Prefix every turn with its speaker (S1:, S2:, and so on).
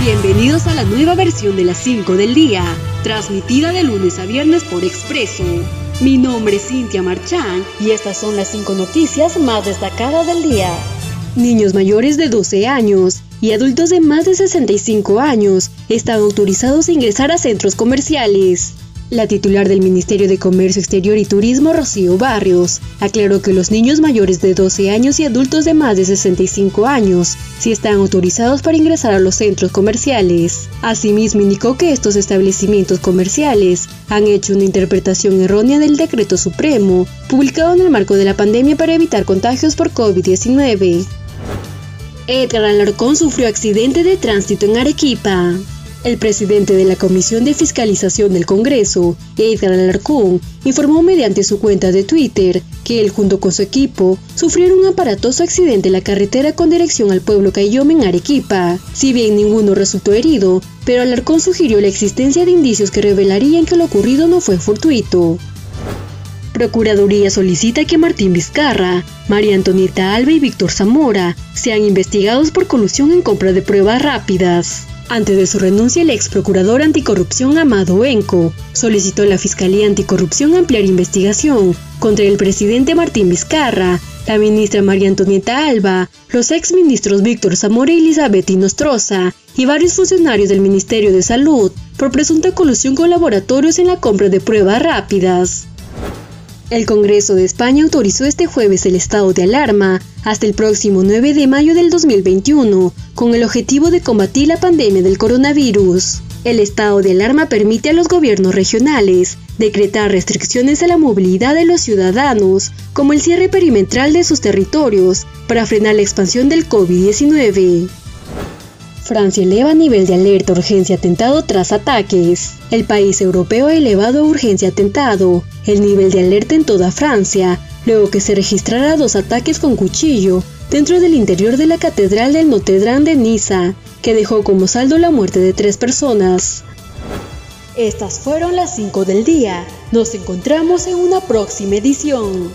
S1: Bienvenidos a la nueva versión de las 5 del día, transmitida de lunes a viernes por Expreso. Mi nombre es Cintia Marchán y estas son las 5 noticias más destacadas del día. Niños mayores de 12 años y adultos de más de 65 años están autorizados a ingresar a centros comerciales. La titular del Ministerio de Comercio Exterior y Turismo, Rocío Barrios, aclaró que los niños mayores de 12 años y adultos de más de 65 años sí están autorizados para ingresar a los centros comerciales. Asimismo, indicó que estos establecimientos comerciales han hecho una interpretación errónea del decreto supremo, publicado en el marco de la pandemia para evitar contagios por COVID-19. Edgar Alarcón sufrió accidente de tránsito en Arequipa. El presidente de la Comisión de Fiscalización del Congreso, Edgar Alarcón, informó mediante su cuenta de Twitter que él junto con su equipo sufrieron un aparatoso accidente en la carretera con dirección al pueblo Cayome en Arequipa. Si bien ninguno resultó herido, pero Alarcón sugirió la existencia de indicios que revelarían que lo ocurrido no fue fortuito. Procuraduría solicita que Martín Vizcarra, María Antonieta Alba y Víctor Zamora sean investigados por colusión en compra de pruebas rápidas. Antes de su renuncia, el ex procurador anticorrupción Amado Enco solicitó a la Fiscalía Anticorrupción ampliar investigación contra el presidente Martín Vizcarra, la ministra María Antonieta Alba, los ex ministros Víctor Zamora y Elizabeth Inostroza y varios funcionarios del Ministerio de Salud por presunta colusión con laboratorios en la compra de pruebas rápidas. El Congreso de España autorizó este jueves el estado de alarma hasta el próximo 9 de mayo del 2021, con el objetivo de combatir la pandemia del coronavirus. El estado de alarma permite a los gobiernos regionales decretar restricciones a la movilidad de los ciudadanos, como el cierre perimetral de sus territorios, para frenar la expansión del COVID-19. Francia eleva nivel de alerta urgencia atentado tras ataques. El país europeo ha elevado a urgencia atentado el nivel de alerta en toda Francia, luego que se registrara dos ataques con cuchillo dentro del interior de la Catedral del Notre Dame de Niza, que dejó como saldo la muerte de tres personas. Estas fueron las 5 del día. Nos encontramos en una próxima edición.